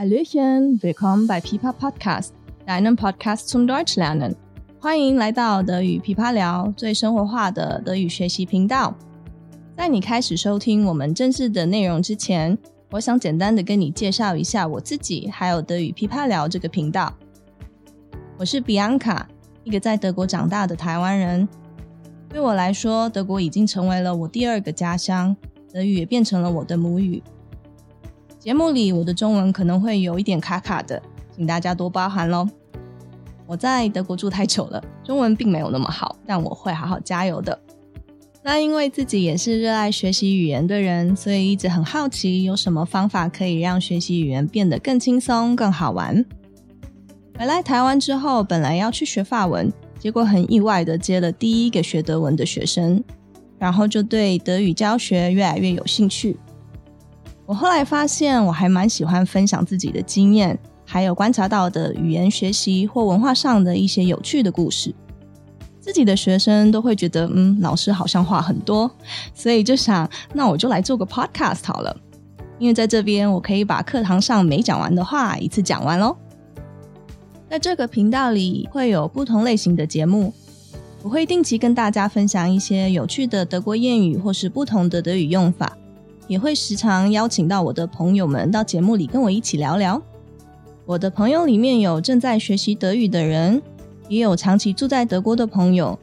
Hallöchen, willkommen bei Pipa Podcast, deinem Podcast zum Deutsch lernen。欢迎来到德语琵琶聊，最生活化的德语学习频道。在你开始收听我们正式的内容之前，我想简单的跟你介绍一下我自己，还有德语琵琶聊这个频道。我是 Bianca，一个在德国长大的台湾人。对我来说，德国已经成为了我第二个家乡，德语也变成了我的母语。节目里我的中文可能会有一点卡卡的，请大家多包涵喽。我在德国住太久了，中文并没有那么好，但我会好好加油的。那因为自己也是热爱学习语言的人，所以一直很好奇有什么方法可以让学习语言变得更轻松、更好玩。回来台湾之后，本来要去学法文，结果很意外的接了第一个学德文的学生，然后就对德语教学越来越有兴趣。我后来发现，我还蛮喜欢分享自己的经验，还有观察到的语言学习或文化上的一些有趣的故事。自己的学生都会觉得，嗯，老师好像话很多，所以就想，那我就来做个 podcast 好了。因为在这边，我可以把课堂上没讲完的话一次讲完喽。在这个频道里会有不同类型的节目，我会定期跟大家分享一些有趣的德国谚语或是不同的德语用法。也会时常邀请到我的朋友们到节目里跟我一起聊聊。我的朋友里面有正在学习德语的人，也有长期住在德国的朋友。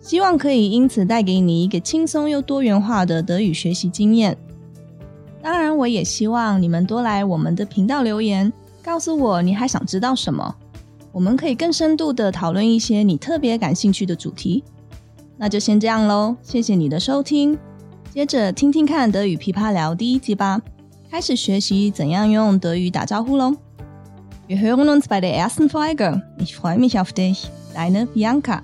希望可以因此带给你一个轻松又多元化的德语学习经验。当然，我也希望你们多来我们的频道留言，告诉我你还想知道什么，我们可以更深度的讨论一些你特别感兴趣的主题。那就先这样喽，谢谢你的收听。接着听听看德语琵琶聊第一集吧，开始学习怎样用德语打招呼喽。Wir hören uns bei der ersten Folge. Ich freue mich auf dich, deine Bianca.